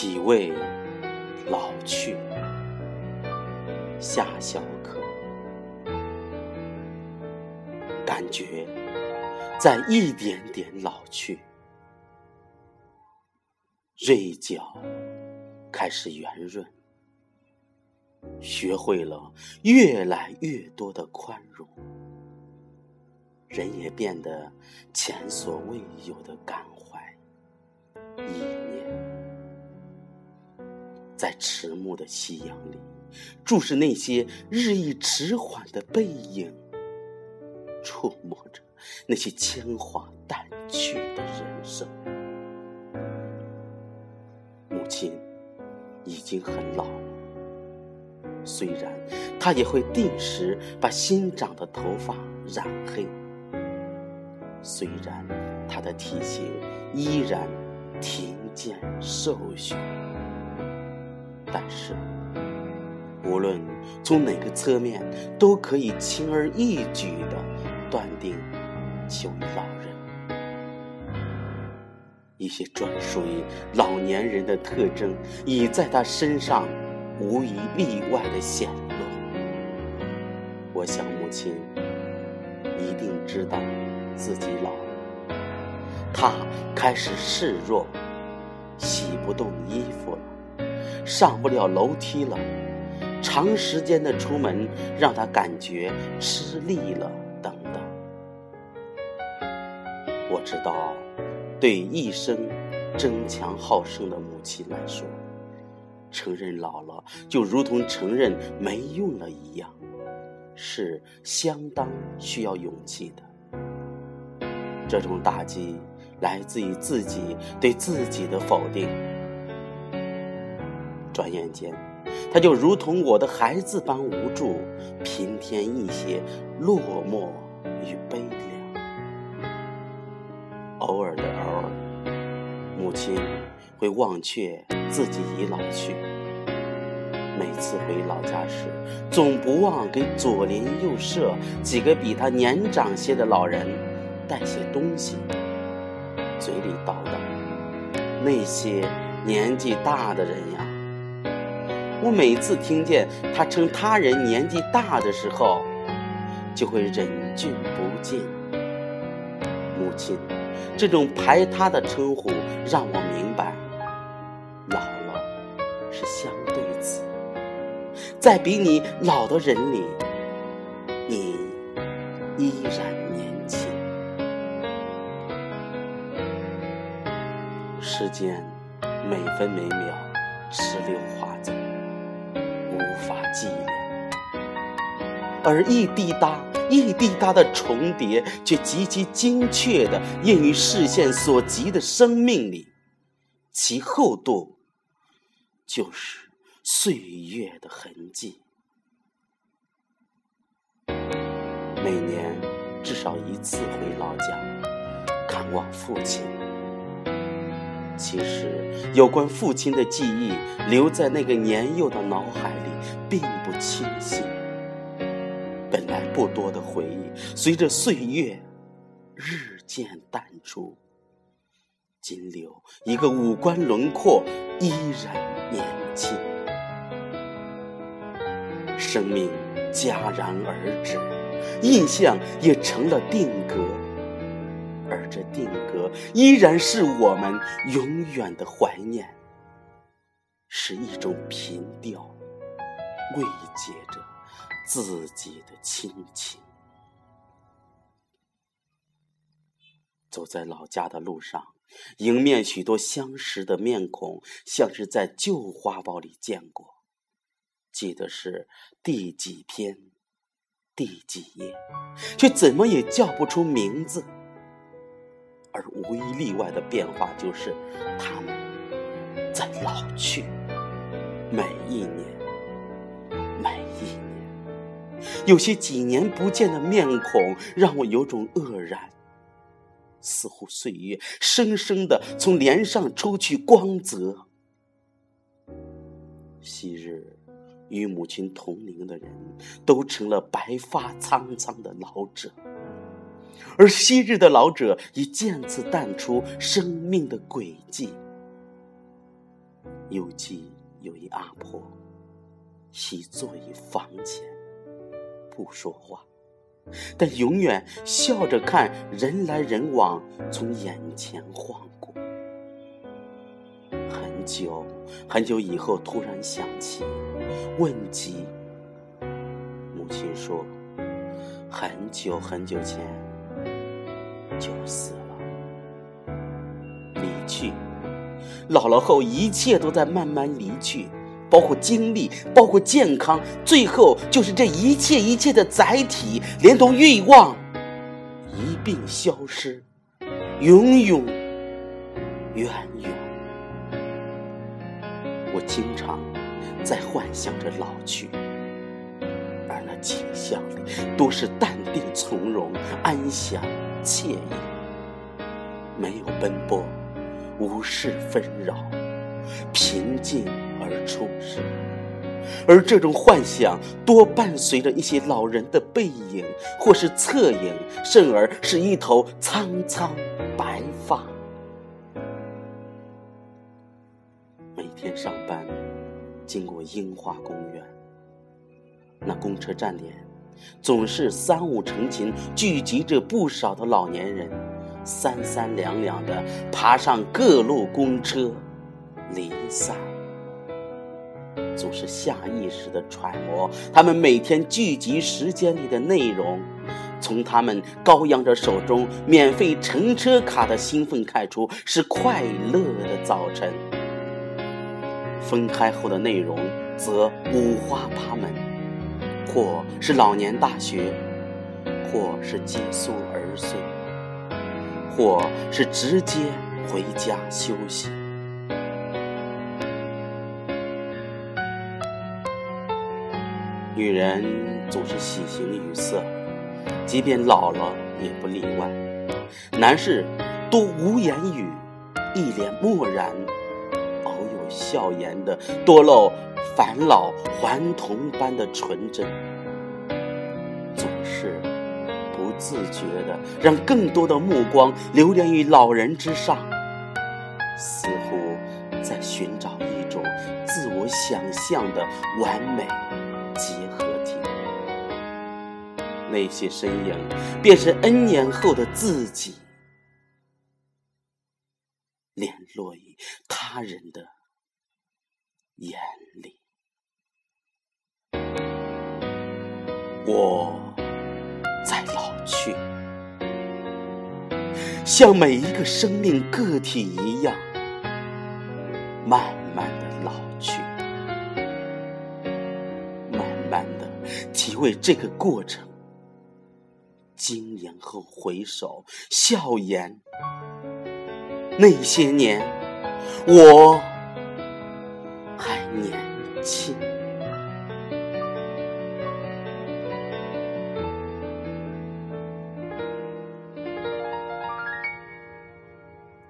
体味老去，夏小可，感觉在一点点老去，锐角开始圆润，学会了越来越多的宽容，人也变得前所未有的感怀在迟暮的夕阳里，注视那些日益迟缓的背影，触摸着那些铅华淡去的人生。母亲已经很老了，虽然她也会定时把新长的头发染黑，虽然她的体型依然挺健瘦削。但是，无论从哪个侧面，都可以轻而易举的断定其为老人。一些专属于老年人的特征，已在他身上无一例外的显露。我想，母亲一定知道自己老了，她开始示弱，洗不动衣服了。上不了楼梯了，长时间的出门让他感觉吃力了，等等。我知道，对一生争强好胜的母亲来说，承认老了就如同承认没用了一样，是相当需要勇气的。这种打击来自于自己对自己的否定。转眼间，他就如同我的孩子般无助、平添一些落寞与悲凉。偶尔的偶尔，母亲会忘却自己已老去。每次回老家时，总不忘给左邻右舍几个比他年长些的老人带些东西，嘴里叨叨：“那些年纪大的人呀。”我每次听见他称他人年纪大的时候，就会忍俊不禁。母亲，这种排他的称呼让我明白，老了是相对词，在比你老的人里，你依然年轻。时间每分每秒驰流划走。法计量，而一滴答一滴答的重叠，却极其精确的印于视线所及的生命里，其厚度就是岁月的痕迹。每年至少一次回老家看望父亲。其实，有关父亲的记忆留在那个年幼的脑海里，并不清晰。本来不多的回忆，随着岁月日渐淡出，仅留一个五官轮廓依然年轻。生命戛然而止，印象也成了定格。依然是我们永远的怀念，是一种凭吊，慰藉着自己的亲情。走在老家的路上，迎面许多相识的面孔，像是在旧画报里见过，记得是第几篇、第几页，却怎么也叫不出名字。而无一例外的变化就是，他们在老去，每一年，每一年，有些几年不见的面孔让我有种愕然，似乎岁月生生的从脸上抽去光泽。昔日与母亲同龄的人都成了白发苍苍的老者。而昔日的老者已渐次淡出生命的轨迹，犹记有一阿婆，喜坐于房前，不说话，但永远笑着看人来人往从眼前晃过。很久很久以后，突然想起，问及母亲说：“很久很久前就死了，离去。老了后，一切都在慢慢离去，包括精力，包括健康，最后就是这一切一切的载体，连同欲望，一并消失，永永远远。”我经常在幻想着老去，而那景象里多是淡定从容、安详惬意，没有奔波，无事纷扰，平静而充实。而这种幻想多伴随着一些老人的背影，或是侧影，甚而是一头苍苍白发。每天上班，经过樱花公园，那公车站点总是三五成群，聚集着不少的老年人，三三两两的爬上各路公车，离散。总是下意识的揣摩他们每天聚集时间里的内容，从他们高扬着手中免费乘车卡的兴奋看出，是快乐的早晨。分开后的内容则五花八门，或是老年大学，或是寄宿儿孙，或是直接回家休息。女人总是喜形于色，即便老了也不例外。男士多无言语，一脸漠然。偶有笑颜的多露返老还童般的纯真，总是不自觉的让更多的目光流连于老人之上，似乎在寻找一种自我想象的完美结合体。那些身影，便是 N 年后的自己，联络于他人的。眼，我在老去，像每一个生命个体一样，慢慢的老去，慢慢的体味这个过程。经年后回首，笑言，那些年，我。还年轻。